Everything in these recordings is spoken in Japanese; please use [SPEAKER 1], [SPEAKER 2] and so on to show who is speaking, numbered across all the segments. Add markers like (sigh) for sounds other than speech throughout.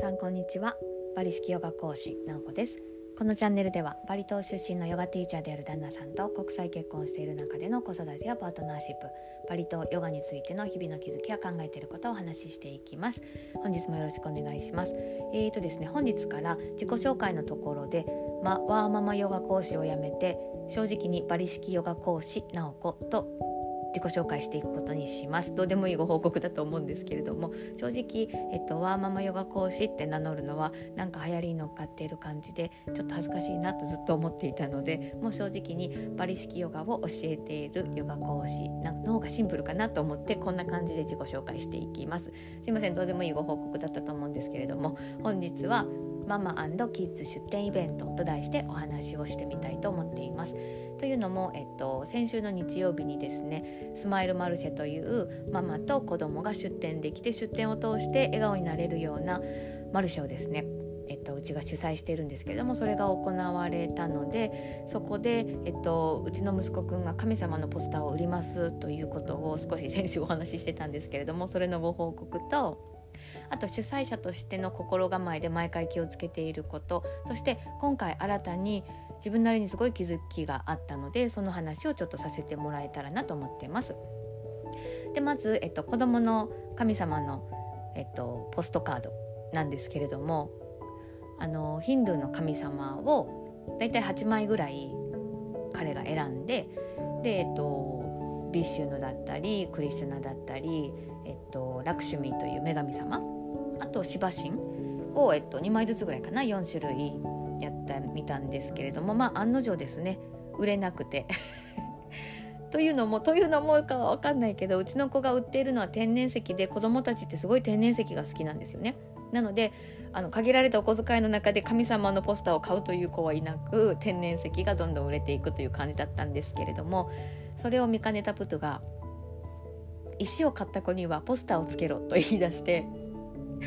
[SPEAKER 1] さんこんにちは。バリ式ヨガ講師なおこです。このチャンネルではバリ島出身のヨガティーチャーである旦那さんと国際結婚している中での子育てやパートナーシップバリ島ヨガについての日々の気づきや考えていることをお話ししていきます。本日もよろしくお願いします。えーとですね本日から自己紹介のところでま、ワーママヨガ講師を辞めて正直にバリ式ヨガ講師なおこと自己紹介していくことにします。どうでもいいご報告だと思うんですけれども正直、えっと、ワーママヨガ講師って名乗るのはなんか流行りに乗っかっている感じでちょっと恥ずかしいなとずっと思っていたのでもう正直にバリ式ヨガを教えているヨガ講師の方がシンプルかなと思ってこんな感じで自己紹介していきます。すいません。どうでもいいご報告だったと思うんですけれども本日はママキッズ出店イベントと題してお話をしてみたいと思っています。というのも、えっと、先週の日曜日にですねスマイルマルシェというママと子供が出店できて出店を通して笑顔になれるようなマルシェをですねえっと、うちが主催しているんですけれどもそれが行われたのでそこで、えっと、うちの息子くんが神様のポスターを売りますということを少し先週お話ししてたんですけれどもそれのご報告とあと主催者としての心構えで毎回気をつけていることそして今回新たに自分なりにすごい気づきがあったのでその話をちょっとさせてもらえたらなと思ってます。でまず、えっと、子供の神様の、えっと、ポストカードなんですけれどもあのヒンドゥーの神様をだいたい8枚ぐらい彼が選んでで、えっと、ビッシュヌだったりクリシュナだったりえっと、ラクシュミーという女神様あとシバシンを、えっと、2枚ずつぐらいかな4種類やってみたんですけれどもまあ案の定ですね売れなくて (laughs) というのもというのもかは分かんないけどうちの子が売っているのは天然石で子供たちってすごい天然石が好きなんですよね。なのであの限られたお小遣いの中で神様のポスターを買うという子はいなく天然石がどんどん売れていくという感じだったんですけれどもそれを見かねたプトが石を買った子にはポスターをつけろと言い出して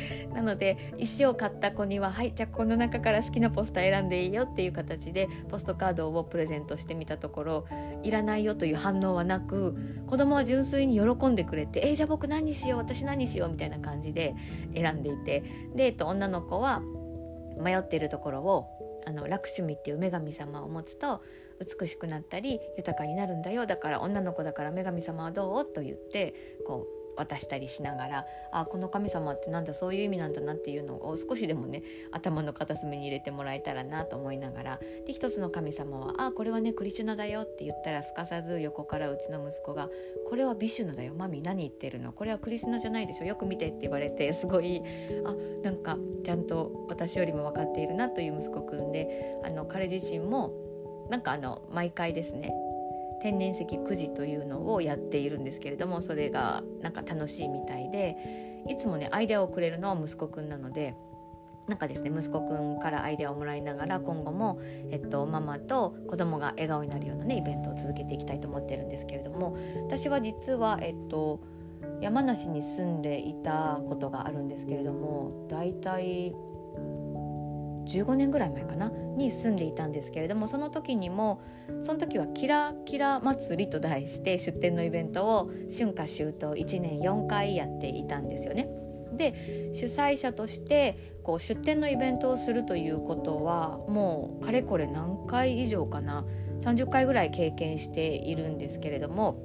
[SPEAKER 1] (laughs) なので石を買った子にははいじゃあこの中から好きなポスター選んでいいよっていう形でポストカードをプレゼントしてみたところいらないよという反応はなく子供は純粋に喜んでくれて「えー、じゃあ僕何にしよう私何にしよう」みたいな感じで選んでいてで、えっと、女の子は迷っているところをあのラクシュミっていう女神様を持つと美しくなったり豊かになるんだよだから女の子だから女神様はどう？と言ってこう渡したりしながらあこの神様ってなんだそういう意味なんだなっていうのを少しでもね頭の片隅に入れてもらえたらなと思いながらで一つの神様は「あこれはねクリシュナだよ」って言ったらすかさず横からうちの息子が「これはビシュナだよ。マミ何言ってるの？これはクリシュナじゃないでしょ？よく見て」って言われてすごいあなんかちゃんと私よりも分かっているなという息子くんであの彼自身もなんかあの毎回ですね天然石くじというのをやっているんですけれどもそれがなんか楽しいみたいでいつもねアイデアをくれるのは息子くんなのでなんかですね息子くんからアイデアをもらいながら今後も、えっと、ママと子供が笑顔になるようなねイベントを続けていきたいと思ってるんですけれども私は実は、えっと、山梨に住んでいたことがあるんですけれどもだいい15年ぐらい前かな？に住んでいたんですけれどもその時にもその時はキラキラ祭りと題して出店のイベントを春夏秋冬1年4回やっていたんですよね。で主催者としてこう出店のイベントをするということはもうかれこれ何回以上かな？30回ぐらい経験しているんですけれども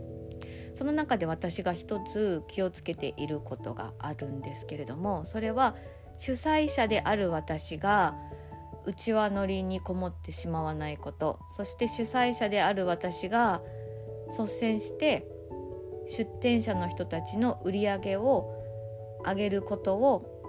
[SPEAKER 1] その中で私が一つ気をつけていることがあるんですけれどもそれは主催者である私がうちわ乗りにこもってしまわないことそして主催者である私が率先して出店者の人たちの売り上げを上げることを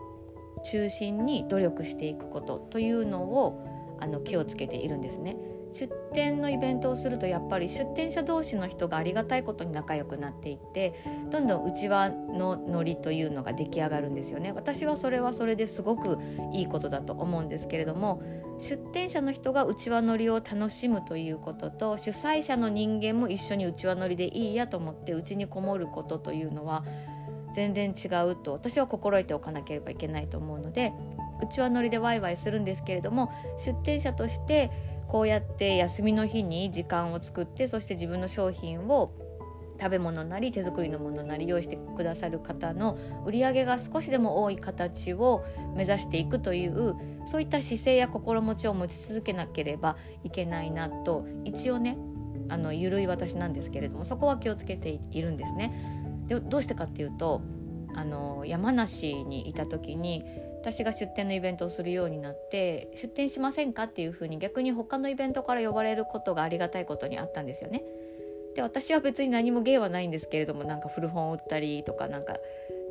[SPEAKER 1] 中心に努力していくことというのをあの気をつけているんですね。出店のイベントをするとやっぱり出店者同士の人がありがたいことに仲良くなっていってどんどん内輪のノリというのが出来上がるんですよね。私はそれはそれですごくいいことだと思うんですけれども出店者の人が内輪ノリを楽しむということと主催者の人間も一緒に内輪ノリでいいやと思ってうちにこもることというのは全然違うと私は心得ておかなければいけないと思うので内輪ノリでワイワイするんですけれども出店者としてこうやって休みの日に時間を作ってそして自分の商品を食べ物なり手作りのものなり用意してくださる方の売り上げが少しでも多い形を目指していくというそういった姿勢や心持ちを持ち続けなければいけないなと一応ねあの緩い私なんですけれどもそこは気をつけているんですね。でどうしてかっていうとあの山梨にいた時に私が出店のイベントをするようになって出店しませんかっていうふうに逆に他のイベントから呼ばれることがありがたいことにあったんですよね。で私は別に何も芸はないんですけれどもなんか古本を売ったりとかなんか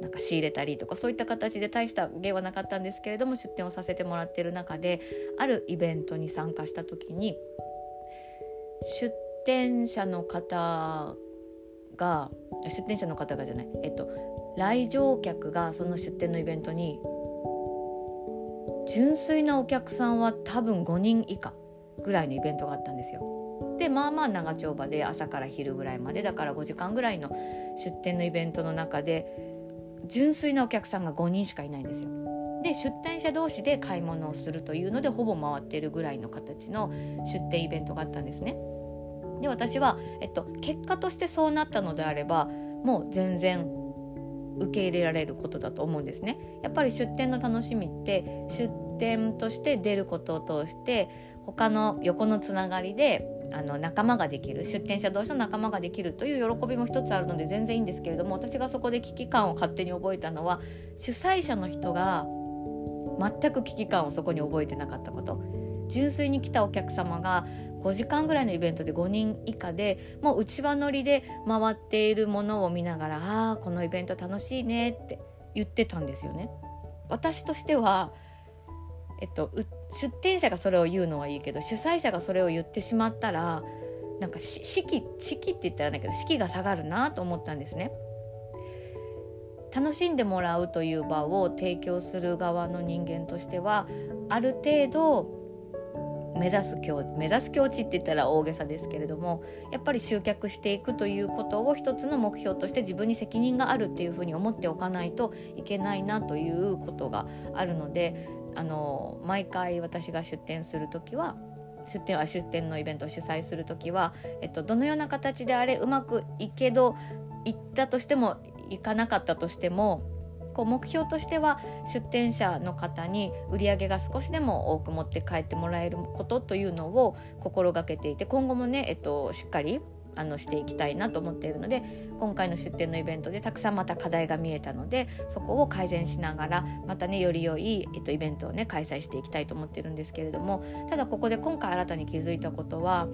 [SPEAKER 1] なんか仕入れたりとかそういった形で大した芸はなかったんですけれども出店をさせてもらってる中であるイベントに参加した時に出店者の方が出店者の方がじゃないえっと来場客がその出店のイベントに純粋なお客さんは多分5人以下ぐらいのイベントがあったんですよ。でまあまあ長丁場で朝から昼ぐらいまでだから5時間ぐらいの出店のイベントの中で純粋なお客さんが5人しかいないんですよ。で出店者同士で買い物をするというのでほぼ回ってるぐらいの形の出店イベントがあったんですね。で私は、えっと、結果としてそうなったのであればもう全然受け入れられることだと思うんですね。やっぱり出店の楽しみって出店として出ることを通して他の横のつながりであの仲間ができる出店者同士の仲間ができるという喜びも一つあるので全然いいんですけれども私がそこで危機感を勝手に覚えたのは主催者の人が全く危機感をそこに覚えてなかったこと純粋に来たお客様が5時間ぐらいのイベントで5人以下でもう内輪乗りで回っているものを見ながら「ああこのイベント楽しいね」って言ってたんですよね。私としてはえっと、出店者がそれを言うのはいいけど主催者がそれを言ってしまったらなんか士気士気って言ったらだけど士気が下がるなと思ったんですね。楽しんでもらうという場を提供する側の人間としてはある程度目指す境目指す境地って言ったら大げさですけれどもやっぱり集客していくということを一つの目標として自分に責任があるっていうふうに思っておかないといけないなということがあるのであの毎回私が出店する時は出店は出店のイベントを主催する時は、えっと、どのような形であれうまくいけど行ったとしても行かなかったとしてもこう目標としては出店者の方に売り上げが少しでも多く持って帰ってもらえることというのを心がけていて今後もね、えっと、しっかりあのしていきたいなと思っているので今回の出店のイベントでたくさんまた課題が見えたのでそこを改善しながらまたねより良い、えっと、イベントをね開催していきたいと思ってるんですけれどもただここで今回新たに気づいたことは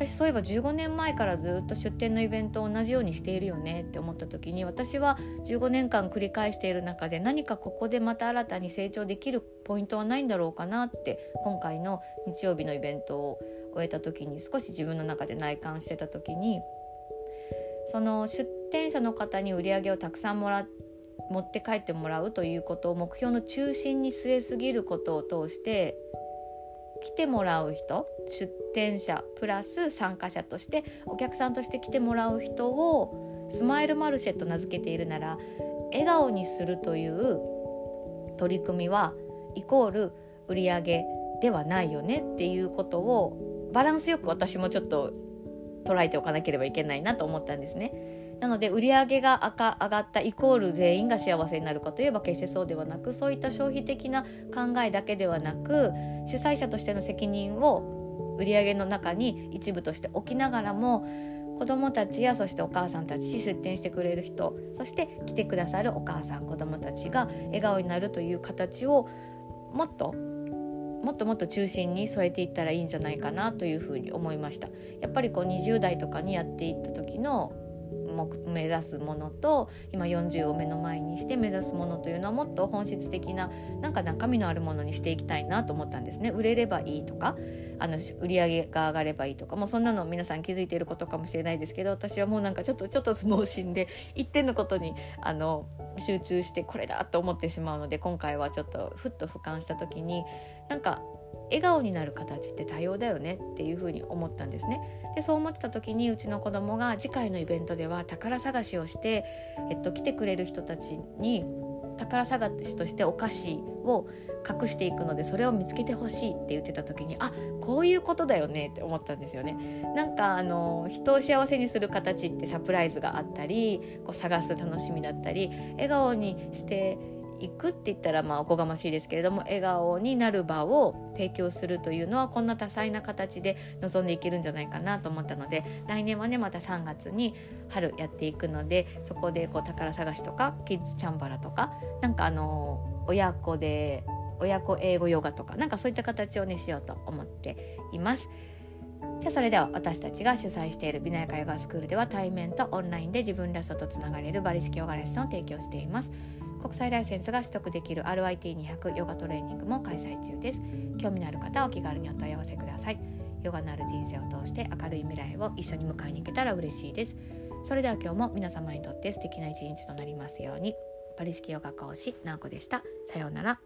[SPEAKER 1] 私そういえば15年前からずっと出店のイベントを同じようにしているよねって思った時に私は15年間繰り返している中で何かここでまた新たに成長できるポイントはないんだろうかなって今回の日曜日のイベントを終えた時に少し自分の中で内観してた時にその出店者の方に売り上げをたくさんもら持って帰ってもらうということを目標の中心に据えすぎることを通して来てもらう人出店者プラス参加者としてお客さんとして来てもらう人をスマイルマルシェと名付けているなら笑顔にするという取り組みはイコール売り上げではないよねっていうことをバランスよく私もちょっと捉えておかなければいけないなと思ったんですね。なので売上が上がったイコール全員が幸せになるかといえば決してそうではなくそういった消費的な考えだけではなく主催者としての責任を売り上げの中に一部として置きながらも子どもたちやそしてお母さんたち出店してくれる人そして来てくださるお母さん子どもたちが笑顔になるという形をもっともっともっと中心に添えていったらいいんじゃないかなというふうに思いました。やっぱりこう20代とかにやっていった時の目指すものと今40を目の前にして目指すものというのはもっと本質的ななんか中身のあるものにしていきたいなと思ったんですね。売れればいいとかあの売り上げが上がればいいとかもうそんなの皆さん気づいていることかもしれないですけど私はもうなんかちょっとちょっと相撲心で一点のことにあの集中してこれだと思ってしまうので今回はちょっとふっと俯瞰した時になんか笑顔になる形って多様だよねっていうふうに思ったんですね。でそう思ってた時にうちの子供が次回のイベントでは宝探しをして、えっと、来てくれる人たちに宝探しとしてお菓子を隠していくのでそれを見つけてほしいって言ってた時にあこういうことだよねって思ったんですよね。なんかあの人を幸せにする形ってサプライズがあったりこう探す楽しみだったり笑顔にしていくって言ったらまあおこがましいですけれども笑顔になる場を提供するというのはこんな多彩な形で臨んでいけるんじゃないかなと思ったので来年はねまた3月に春やっていくのでそこでこう宝探しとかキッズチャンバラとかなんかあの親子で親子英語ヨガとかなんかそういった形をねしようと思っています。じゃあそれでは私たちが主催している美奈ヤカヨガスクールでは対面とオンラインで自分らしさとつながれるバリ式ヨガレッスンを提供しています。国際ライセンスが取得できる RIT200 ヨガトレーニングも開催中です。興味のある方はお気軽にお問い合わせください。ヨガのある人生を通して明るい未来を一緒に迎えに行けたら嬉しいです。それでは今日も皆様にとって素敵な一日となりますように。パリ式ヨガ講師なおこでした。さようなら。